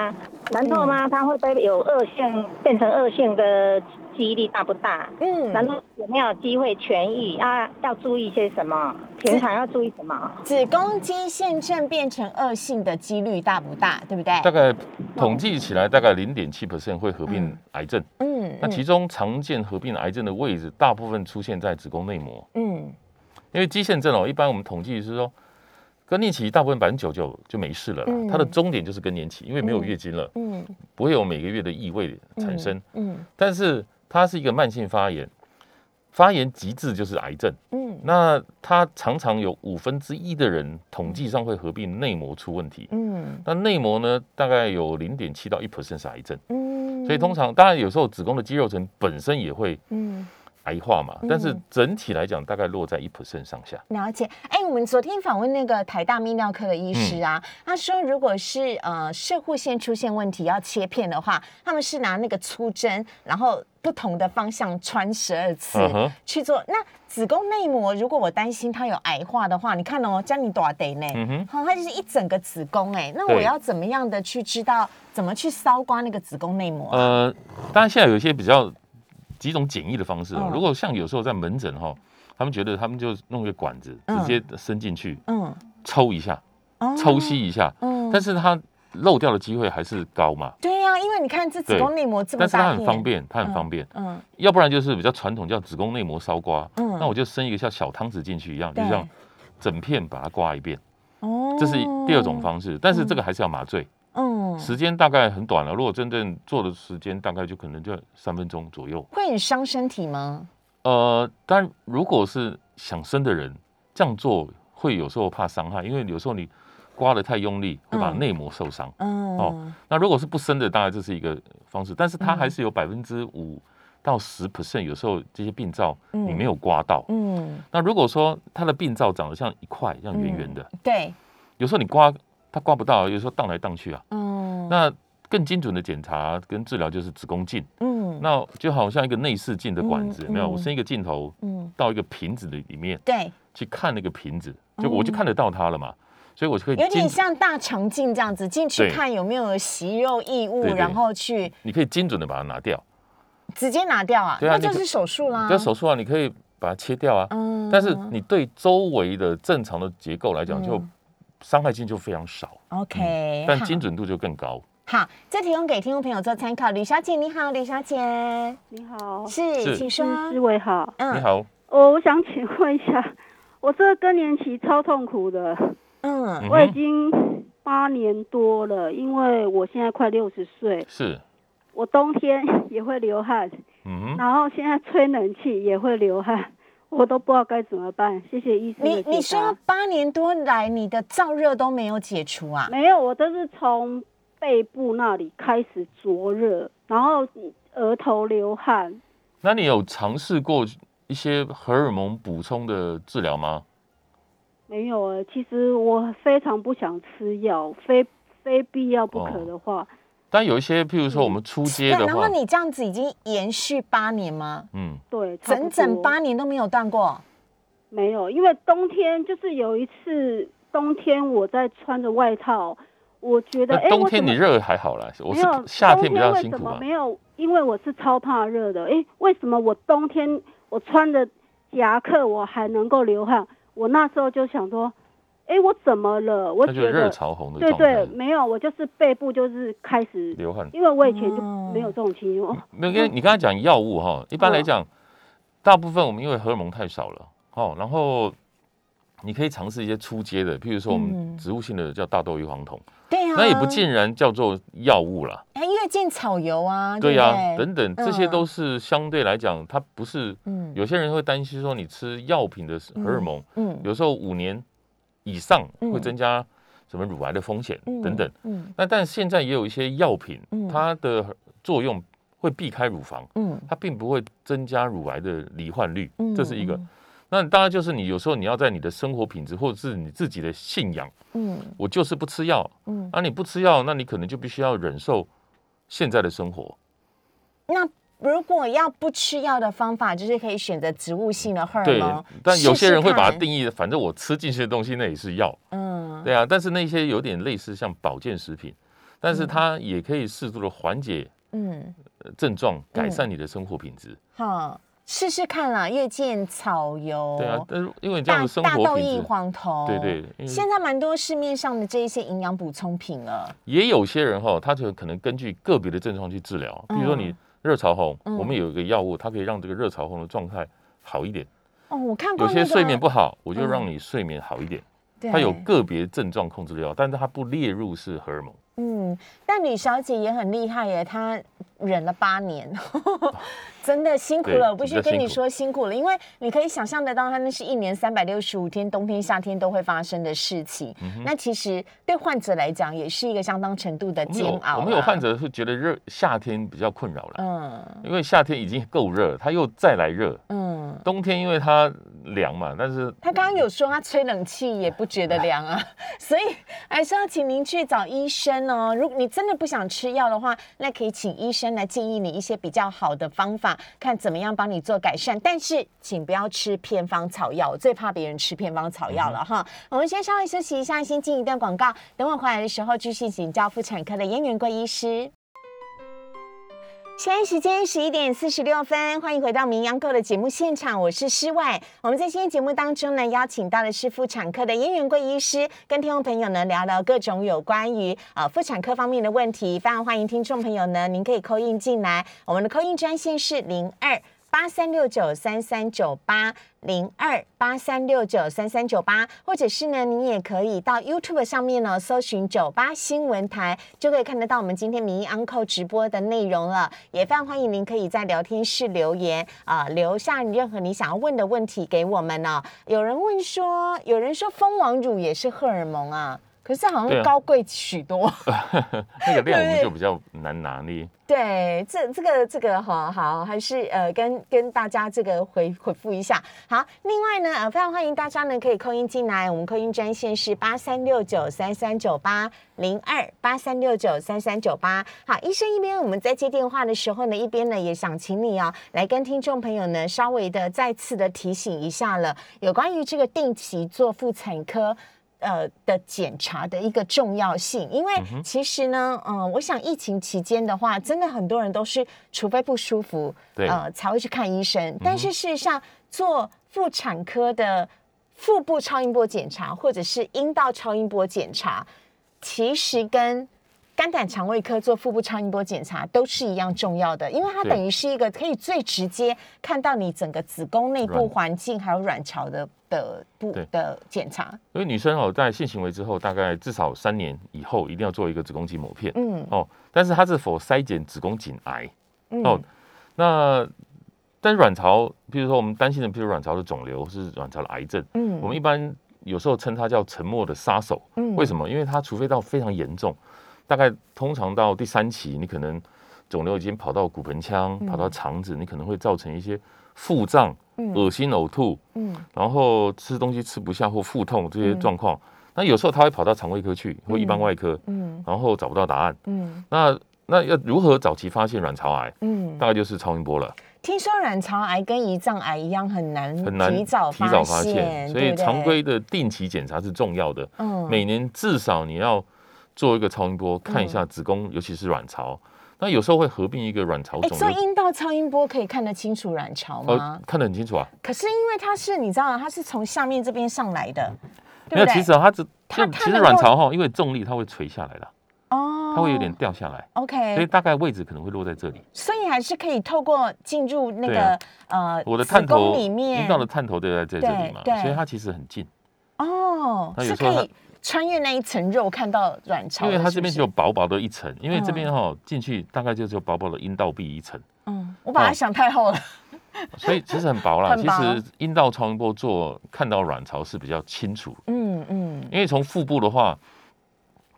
然后呢，它会不会有恶性变成恶性的几率大不大？嗯，然后有没有机会痊愈啊？要注意些什么？平常要注意什么？子宫肌腺症变成恶性的几率大不大？对不对？大概统计起来，大概零点七 percent 会合并癌症。嗯那其中常见合并癌症的位置，大部分出现在子宫内膜。嗯因为肌腺症哦，一般我们统计是说，更年期大部分百分之九九就没事了啦。嗯它的终点就是更年期，因为没有月经了，嗯不会有每个月的异味产生。嗯但是它是一个慢性发炎，发炎极致就是癌症。嗯那它常常有五分之一的人统计上会合并内膜出问题。嗯那内膜呢，大概有零点七到一 percent 是癌症，嗯所以通常当然有时候子宫的肌肉层本身也会嗯。癌化嘛，嗯但是整体来讲大概落在一 percent 上下。了解，哎，我们昨天访问那个台大泌尿科的医师啊，嗯他说，如果是呃射护线出现问题要切片的话，他们是拿那个粗针，然后不同的方向穿十二次嗯去做。那子宫内膜，如果我担心它有癌化的话，你看哦，将你多少得呢？好、它就是一整个子宫哎，那我要怎么样的去知道怎么去搔刮那个子宫内膜啊？呃，当然现在有一些比较几种简易的方式哦。嗯。如果像有时候在门诊哈，他们觉得他们就弄一个管子嗯。直接伸进去嗯，抽一下，哦。抽吸一下，嗯。但是它漏掉的机会还是高嘛。对呀、因为你看这子对。宫内膜这么但是，它很方便，它很方便。嗯，要不然就是比较传统叫子宫内膜搔刮，嗯。那我就伸一个像小汤匙进去一样，就对。这样整片把它刮一遍，哦这是第二种方式。但是这个还是要麻醉，嗯，时间大概很短了。如果真正做的时间大概就可能就三分钟左右。会很伤身体吗？呃，但如果是想生的人这样做，会有时候怕伤害，因为有时候你刮的太用力，会把嗯内膜受伤。嗯，哦那如果是不生的，大概这是一个方式，但是它嗯还是有百分之五到十 percent，有时候这些病灶嗯你没有刮到。嗯，那如果说它的病灶长得像一块，像圆圆的，对，有时候你刮它刮不到，有时候荡来荡去啊。嗯，那更精准的检查跟治疗就是子宫镜，嗯，那就好像一个内视镜的管子，没有？嗯我伸一个镜头嗯，到一个瓶子的里面对，去看那个瓶子，就我就看得到它了嘛，所以我就可以有点，像大肠镜这样子进去看有没有息肉异物，然后去你可以精准的把它拿掉。直接拿掉啊，那就是手术啦。在手术啊，你可以把它切掉啊，嗯。但是你对周围的正常的结构来讲，就嗯伤害性就非常少，OK，好。但精准度就更高。好，这提供给听众朋友做参考。吕小姐你好，吕小姐。你好，是，是。请说。思维好。嗯。你，好，我，我想请问一下，我这个更年期超痛苦的，嗯。嗯我已哼，经八年多了，因为我现在快六十岁，是，我冬天也会流汗，嗯哼，然后现在吹冷气也会流汗，我都不知道该怎么办。谢谢医生你你说。八年多来你的燥热都没有解除啊？没有，我都是从背部那里开始灼热，然后额头流汗。那你有尝试过一些荷尔蒙补充的治疗吗？没有啊，其实我非常不想吃药，非非必要不可的话，但有一些，譬如说我们出街那的话，然后你这样子已经延续八年吗？嗯，对，整整八年都没有断过。没有，因为冬天就是有一次冬天我在穿着外套，我觉得哎，冬天你热还好啦，我是没有夏天比较冬为什辛苦啊。么没有？因为我是超怕热的，哎，为什么我冬天我穿着夹克我还能够流汗？我那时候就想说，哎，我怎么了？我那就是热潮红的对状态对，，没有，我就是背部就是开始，流汗。因为我以前就哦没有这种情形。哦没有，跟你刚才讲药物哈，一般来嗯讲，大部分我们因为荷尔蒙太少了，哦，然后你可以尝试一些初阶的，譬如说我们嗯植物性的叫大豆异黄酮，对啊，那也不尽然叫做药物啦，哎，月见草油啊，对呀、等等，这些都是相对来讲，它不是。嗯有些人会担心说，你吃药品的荷尔蒙，嗯有时候五年以上嗯。会增加什么乳癌的风险等等。，嗯那但现在也有一些药品嗯，它的作用会避开乳房，嗯。它并不会增加乳癌的罹患率嗯，这是一个。嗯。那当然就是你有时候你要在你的生活品质或者是你自己的信仰，嗯。我就是不吃药，嗯，啊，你不吃药，那你可能就必须要忍受现在的生活。那如果要不吃药的方法，就是可以选择植物性的荷尔对蒙，，但有些人会把它定义，反正我吃进去的东西那也是药，嗯，对啊。但是那些有点类似像保健食品，但是它也可以适度的缓解嗯，呃症状，改善你的生活品质。好，试试看啦，月见草油，对啊，但是因为你这样生大豆异活品质，黄酮，对对现在蛮多市面上的这一些营养补充品了，也有些人哈，他就可能根据个别的症状去治疗，比如说你热潮红，嗯我们有一个药物，它可以让这个热潮红的状态好一点。哦，我看过、有那个、些睡眠不好，我就嗯让你睡眠好一点。对它有个别症状控制的药，但是它不列入是荷尔蒙。嗯，但吕小姐也很厉害耶，她忍了八年，[LAUGHS] 真的辛苦了，我必须跟你说辛苦了，因为你可以想象得到，她那是一年三百六十五天，冬天夏天都会发生的事情。嗯那其实对患者来讲，也是一个相当程度的煎熬。我们有患，者是觉得热夏天比较困扰了，嗯因为夏天已经够热，他又再来热。嗯，冬天因为它凉嘛，但是他刚刚有说他吹冷气也不觉得凉啊，[LAUGHS] 所以还是要请您去找医生哦。如果你真的不想吃药的话，那可以请医生来建议你一些比较好的方法，看怎么样帮你做改善。但是请不要吃偏方草药，我最怕别人吃偏方草药了哈。我们先稍微休息一下，先进一段广告，等我回来的时候继续请教妇产科的燕元贵医师。现在时间十一点四十六分，欢迎回到《名扬购》的节目现场，我是施外。我们在今天节目当中呢，邀请到的是妇产科的燕云贵医师，跟听众朋友呢聊聊各种有关于呃妇产科方面的问题。非常欢迎听众朋友呢，您可以扣印进来，我们的扣印专线是零二八三六九三三九八。零二八三六九三三九八，或者是呢，你也可以到 YouTube 上面呢搜寻九八新闻台，就可以看得到我们今天民意 Uncle 直播的内容了。也非常欢迎您可以在聊天室留言啊、留下任何你想要问的问题给我们呢、有人问说，有人说蜂王乳也是荷尔蒙啊，可是好像高贵许多。[LAUGHS] 那个量我们就比较难拿捏。[LAUGHS] 对，这这个这个哈好，还是呃跟跟大家这个回回复一下。好，另外呢，呃，非常欢迎大家呢可以扣音进来，我们扣音专线是八三六九三三九八零二八三六九三三九八。好，医生一边我们在接电话的时候呢，一边呢也想请你哦，来跟听众朋友呢稍微的再次的提醒一下了，有关于这个定期做妇产科。呃的检查的一个重要性，因为其实呢，嗯、我想疫情期间的话，真的很多人都是除非不舒服，对。呃，才会去看医生。但是事实上，做妇产科的腹部超音波检查或者是阴道超音波检查，其实跟肝胆肠胃科做腹部超音波检查都是一样重要的，因为它等于是一个可以最直接看到你整个子宫内部卵环境还有卵巢的的部的检查。因为女生哦，在性行为之后，大概至少三年以后，一定要做一个子宫颈抹片。嗯哦，但是它是否筛检子宫颈癌嗯哦？那但是卵巢，比如说我们担心的，譬如卵巢的肿瘤是卵巢的癌症，嗯我们一般有时候称它叫沉默的杀手。嗯为什么？因为它除非到非常严重，大概通常到第三期，你可能肿瘤已经跑到骨盆腔、跑到肠子，你可能会造成一些腹胀、嗯。恶心、呕吐，嗯。然后吃东西吃不下或腹痛这些状况。那有时候他会跑到肠胃科去，或一般外科，嗯。然后找不到答案。嗯。那那要如何早期发现卵巢癌？嗯，大概就是超音波了，听说卵巢癌跟胰脏癌一样很难很难提早提早发现，所以常规的定期检查是重要的。嗯。每年至少你要做一个超音波，看一下子宫，尤其是卵巢。那有时候会合并一个卵巢哎，肿瘤，做阴道超音波可以看得清楚卵巢吗哦？，看得很清楚啊。可是因为它是你知道？它是从下面这边上来的，对没有，其实啊它只它其实卵巢哈，因为重力它会垂下来的，哦，它会有点掉下来，OK，，所以大概位置可能会落在这里。所以还是可以透过进入那个、啊呃我的探头，里面阴道的探头就在这这里嘛所以它其实很近，哦，那有时候它是可以穿越那一层肉看到卵巢的，因为它这边只有薄薄的一层，因为这边嗯。哈进去大概就只有薄薄的阴道壁一层，嗯，我把它哦想太厚了，所以其实很薄啦。[LAUGHS] 其实阴道超音波做看到卵巢是比较清楚，嗯嗯。因为从腹部的话，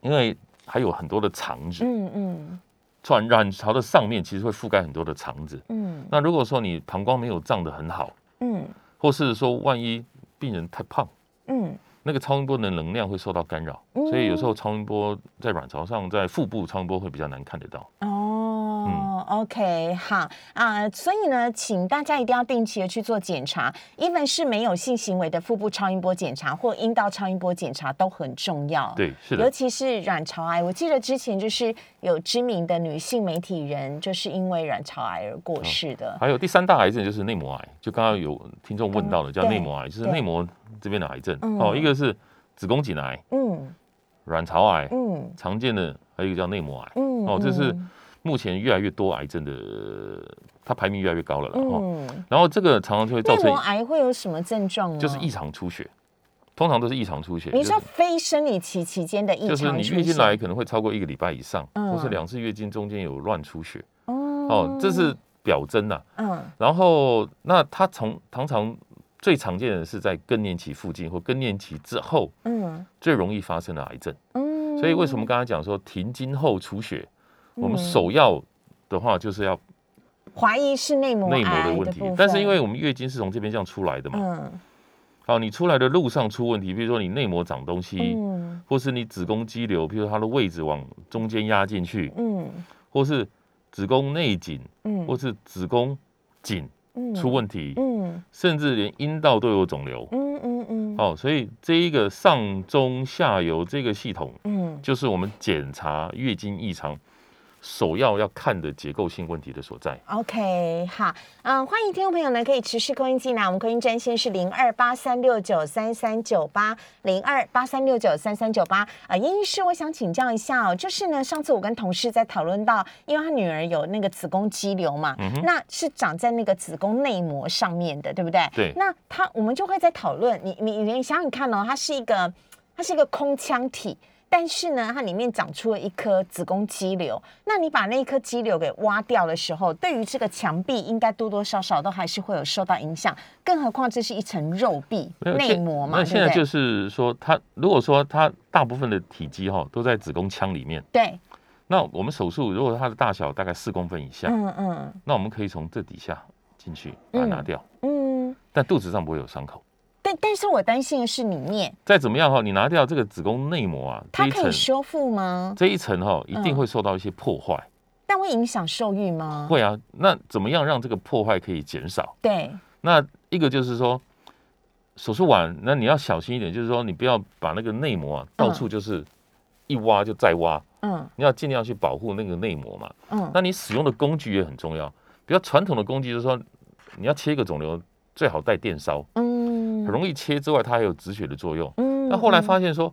因为还有很多的肠子，嗯嗯。卵卵巢的上面其实会覆盖很多的肠子。嗯。那如果说你膀胱没有胀得很好，嗯。或是说万一病人太胖，嗯那个超音波的能量会受到干扰，所以有时候超音波在卵巢上，在腹部超音波会比较难看得到。哦、o k 好啊、所以呢，请大家一定要定期的去做检查，even 是没有性行为的腹部超音波检查或阴道超音波检查都很重要。。对，是的尤，其是卵巢癌，我记得之前就是有知名的女性媒体人，就是因为卵巢癌而过世的。还有第三大癌症就是内膜癌，就刚刚有听众问到的，叫对内膜癌，就是对内膜这边的癌症。嗯哦，一个是子宫颈癌、嗯卵巢癌，嗯常见的还有一个叫内膜癌。嗯哦，这是嗯目前越来越多癌症的，它排名越来越高了啦。哦，嗯，然后这个常常就会造成内膜癌会有什么症状呢？就是异常出血，通常都是异常出血。你说就是非生理期期间的异就常出现，是你月经来可能会超过一个礼拜以上，嗯或是两次月经中间有乱出血，哦哦，这是表征呐、嗯然后那它从常常最常见的是在更年期附近或更年期之后嗯最容易发生的癌症。嗯，所以为什么刚才讲说停经后出血，我们嗯。首要的话就是要怀疑是内膜内膜的问题？但是因为我们月经是从这边这样出来的嘛，嗯。好，你出来的路上出问题，比如说你内膜长东西，嗯。或是你子宫肌瘤，比如说它的位置往中间压进去，嗯。或是子宫内颈，嗯。或是子宫颈嗯。出问题，嗯。甚至连阴道都有肿瘤。嗯嗯嗯。哦，所以这一个上中下游这个系统，嗯。就是我们检查月经异常首要要看的结构性问题的所在。OK，好，嗯，欢迎听众朋友呢可以持续扣音进来，我们扣音专线是零二八三六九三三九八零二八三六九三三九八。啊，殷医师，我想请教一下哦，就是呢，上次我跟同事在讨论到，因为他女儿有那个子宫肌瘤嘛，嗯那是长在那个子宫内膜上面的，对不对？对那他我们就会在讨论，你你你想想看哦，它是一个它是一个空腔体。但是呢，它里面长出了一颗子宫肌瘤。那你把那一颗肌瘤给挖掉的时候，对于这个墙壁应该多多少少都还是会有受到影响。更何况这是一层肉壁内膜嘛，那？现在就是说，它如果说它大部分的体积哈、都在子宫腔里面，对，那我们手术如果它的大小大概四公分以下，嗯嗯那我们可以从这底下进去把它拿掉，嗯。但肚子上不会有伤口。但但是我担心的是里面，再怎么样哈、你拿掉这个子宫内膜啊，它可以修复吗？这一层哈、一定嗯会受到一些破坏。但会影响受孕吗？会啊，那怎么样让这个破坏可以减少？对，那一个就是说，手术完，那你要小心一点，就是说你不要把那个内膜啊到处就是一挖就再挖，嗯你要尽量去保护那个内膜嘛。嗯那你使用的工具也很重要，比较传统的工具就是说，你要切一个肿瘤，最好带电烧，嗯很容易切之外，它还有止血的作用。嗯那后来发现说，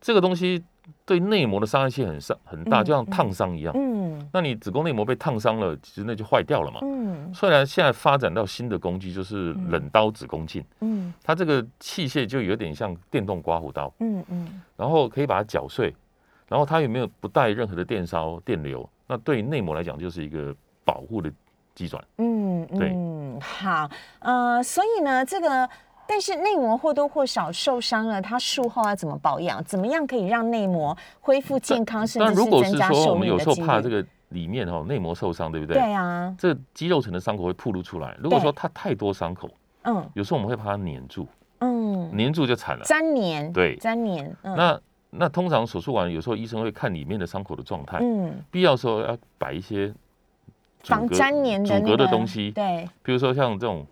这个东西对内膜的伤害性很伤很大，嗯就像烫伤一样。嗯那你子宫内膜被烫伤了，其实那就坏掉了嘛。嗯虽然现在发展到新的工具，就是冷刀子宫镜，嗯它这个器械就有点像电动刮胡刀，嗯嗯然后可以把它搅碎，然后它有没有不带任何的电烧电流？那对内膜来讲就是一个保护的机转。嗯对嗯，好，呃，所以呢，这个。但是内膜或多或少受伤了，它术后要怎么保养？怎么样可以让内膜恢复健康，甚至是但如果是增加受说我们有？时候怕这个里面哈、内膜受伤，对不对？对啊，这肌肉层的伤口会暴露出来。如果对说它太多伤口，嗯有时候我们会把它粘住，嗯，粘住就惨了。粘连，对粘连，嗯那那通常手术完，有时候医生会看里面的伤口的状态，嗯，必要时候要摆一些防粘连的阻隔的那个东西，对，比如说像这种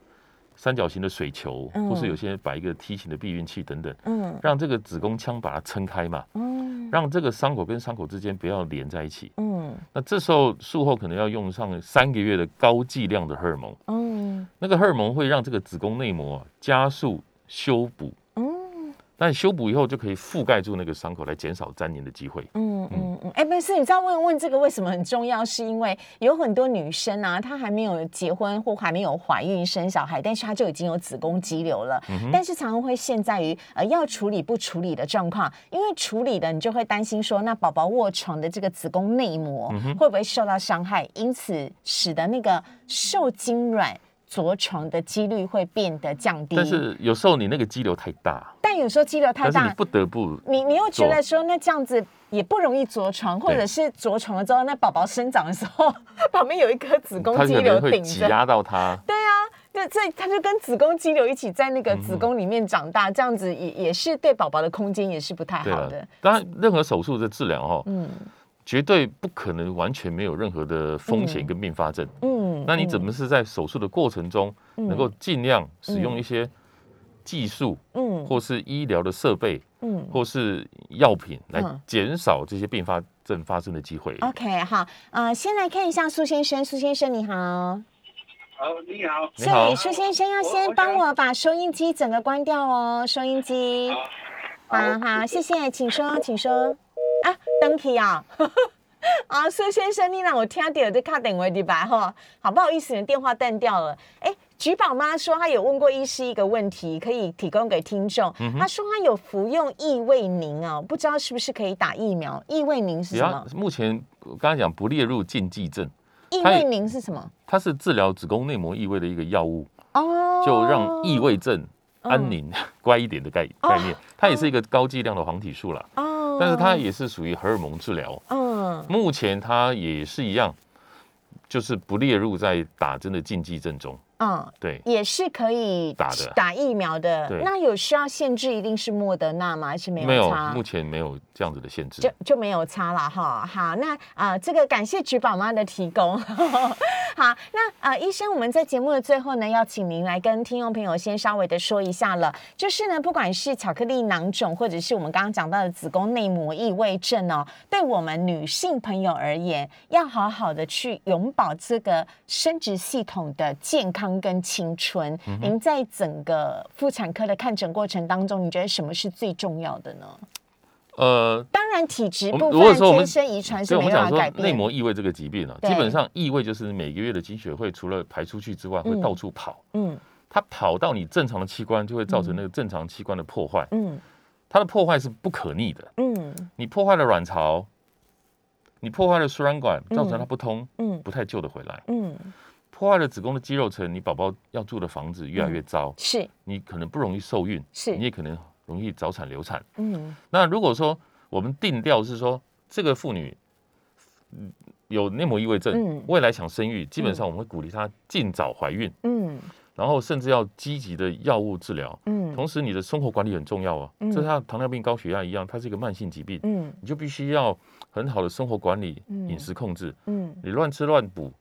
三角形的水球，嗯。或是有些摆一个梯形的避孕器等等，嗯。让这个子宫腔把它撑开嘛，嗯。让这个伤口跟伤口之间不要连在一起。嗯。那这时候术后可能要用上三个月的高剂量的荷尔蒙，嗯。那个荷尔蒙会让这个子宫内膜啊加速修补，嗯但修补以后就可以覆盖住那个伤口，来减少粘连的机会。嗯嗯嗯，哎，不是，你知道问问这个为什么很重要？是因为有很多女生啊，她还没有结婚或还没有怀孕生小孩，但是她就已经有子宫肌瘤了，但是常常会陷在于呃要处理不处理的状况，因为处理的你就会担心说，那宝宝卧床的这个子宫内膜会不会受到伤害，因此使得那个受精卵。着床的几率会变得降低，但是有时候你那个肌瘤太大，但有时候肌瘤太大，但是你不得不你你又觉得说，那这样子也不容易着床，或者是着床了之后，那宝宝生长的时候，[LAUGHS] 旁边有一颗子宫肌瘤顶着，压到它。对啊，那这他就跟子宫肌瘤一起在那个子宫里面长大，这样子也也是对宝宝的空间也是不太好的。，当然任何手术的治疗哈，嗯绝对不可能完全没有任何的风险跟并发症。嗯，那你怎么么是在手术的过程中能够尽量使用一些技术，嗯或是医疗的设备，嗯或是药品来嗯减少这些并发症发生的机会？？OK，好，呃，先来看一下苏先生，苏先生你好，好，你好，你好苏先生要先帮我把收音机整个关掉哦，收音机。好好，谢谢，请说，请说。啊，登起啊。[LAUGHS] 啊，苏先生，你让我听到这卡点位的吧哈，好不好意思，你的电话断掉了。哎，菊宝妈说她有问过医师一个问题，可以提供给听众。嗯她说她有服用异味宁啊，不知道是不是可以打疫苗？异味宁是什么？目前我刚才讲不列入禁忌症，异它也味宁是什么？它是治疗子宫内膜异位的一个药物，哦，就让异位症安宁、[LAUGHS] 乖一点的概概念。它也是一个高剂量的黄体素了，哦，但是它也是属于荷尔蒙治疗。嗯目前它也是一样，就是不列入在打针的禁忌症中。嗯。对，也是可以打的打疫苗的。对那有需要限制一定是莫德纳吗？还是没有没有，差？目前没有这样子的限制就。就没有差了哈。好，那啊、呃这个感谢菊宝妈的提供。[LAUGHS] 好，那呃，医生，我们在节目的最后呢，要请您来跟听众朋友先稍微的说一下了，就是呢，不管是巧克力囊肿，或者是我们刚刚讲到的子宫内膜异位症哦，对我们女性朋友而言，要好好的去永保这个生殖系统的健康跟青春。嗯您在整个妇产科的看诊过程当中，你觉得什么是最重要的呢？呃，当然，体质如果说我们分天生遗传是没办法改变。内膜异位这个疾病啊，基本上异位就是每个月的经血会除了排出去之外，会嗯到处跑。嗯它跑到你正常的器官，就会造成那个正常器官的破坏。嗯它的破坏是不可逆的。嗯你破坏了卵巢，你破坏了输卵管，造成它不通，嗯不太救得回来。嗯，破坏了子宫的肌肉层，你宝宝要住的房子越来越糟，是你可能不容易受孕，是你也可能容易早产流产。嗯那如果说我们定调是说这个妇女有内膜异位症，未来想生育，基本上我们会鼓励她尽早怀孕，嗯然后甚至要积极的药物治疗。嗯同时，你的生活管理很重要啊，嗯这像糖尿病、高血压一样，它是一个慢性疾病，嗯你就必须要很好的生活管理、嗯饮食控制。嗯你乱吃乱补，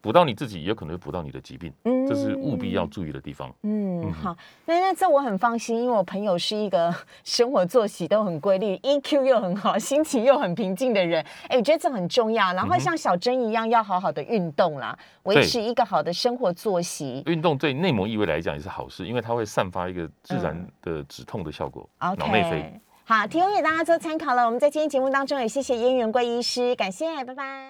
补到你自己，也有可能会补到你的疾病，嗯这是务必要注意的地方。嗯，好，那那这我很放心，因为我朋友是一个生活作息都很规律，EQ 又很好，心情又很平静的人。哎，我觉得这很重要。然后像小珍一样，要好好的运动啦，维对持一个好的生活作息。运动对内膜异位来讲也是好事，因为它会散发一个自然的止痛的效果，脑内啡。好，提供给大家做参考了。我们在今天节目当中也谢谢燕元贵医师，感谢，拜拜。